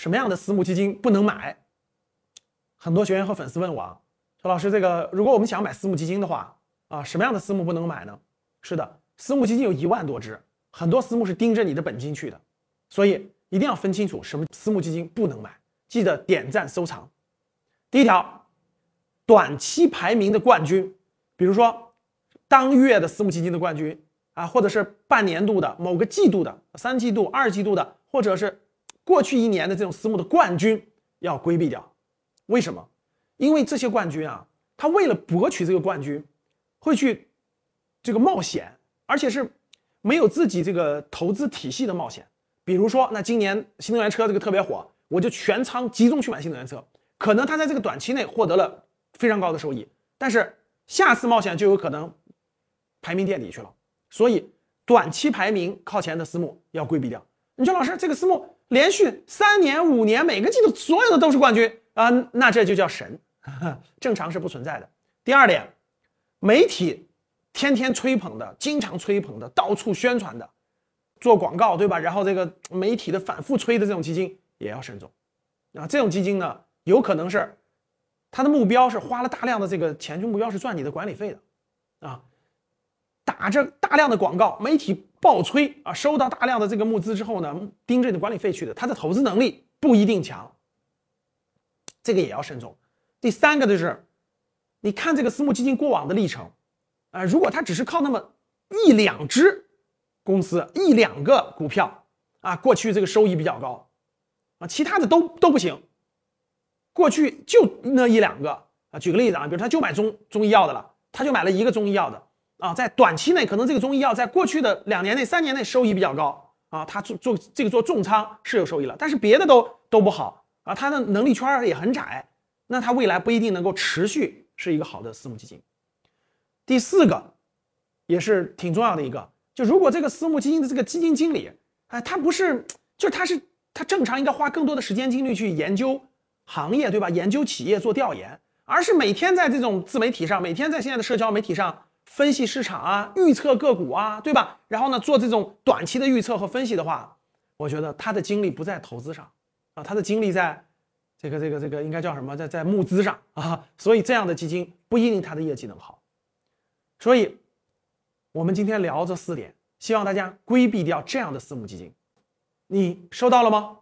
什么样的私募基金不能买？很多学员和粉丝问我，说老师，这个如果我们想买私募基金的话啊，什么样的私募不能买呢？是的，私募基金有一万多只，很多私募是盯着你的本金去的，所以一定要分清楚什么私募基金不能买。记得点赞收藏。第一条，短期排名的冠军，比如说当月的私募基金的冠军。啊，或者是半年度的某个季度的三季度、二季度的，或者是过去一年的这种私募的冠军要规避掉。为什么？因为这些冠军啊，他为了博取这个冠军，会去这个冒险，而且是没有自己这个投资体系的冒险。比如说，那今年新能源车这个特别火，我就全仓集中去买新能源车，可能他在这个短期内获得了非常高的收益，但是下次冒险就有可能排名垫底去了。所以，短期排名靠前的私募要规避掉。你说老师，这个私募连续三年、五年，每个季度所有的都是冠军啊，那这就叫神，正常是不存在的。第二点，媒体天天吹捧的、经常吹捧的、到处宣传的、做广告，对吧？然后这个媒体的反复吹的这种基金也要慎重啊。这种基金呢，有可能是它的目标是花了大量的这个钱，就目标是赚你的管理费的啊。打着大量的广告，媒体爆吹啊，收到大量的这个募资之后呢，盯着你的管理费去的，他的投资能力不一定强，这个也要慎重。第三个就是，你看这个私募基金过往的历程，啊，如果他只是靠那么一两只公司、一两个股票啊，过去这个收益比较高，啊，其他的都都不行，过去就那一两个啊，举个例子啊，比如他就买中中医药的了，他就买了一个中医药的。啊，在短期内可能这个中医药在过去的两年内、三年内收益比较高啊，他做做这个做重仓是有收益了，但是别的都都不好啊，他的能力圈也很窄，那他未来不一定能够持续是一个好的私募基金。第四个也是挺重要的一个，就如果这个私募基金的这个基金经理，哎，他不是，就他是他正常应该花更多的时间精力去研究行业，对吧？研究企业做调研，而是每天在这种自媒体上，每天在现在的社交媒体上。分析市场啊，预测个股啊，对吧？然后呢，做这种短期的预测和分析的话，我觉得他的精力不在投资上啊，他的精力在这个这个这个应该叫什么？在在募资上啊。所以这样的基金不一定他的业绩能好。所以，我们今天聊这四点，希望大家规避掉这样的私募基金。你收到了吗？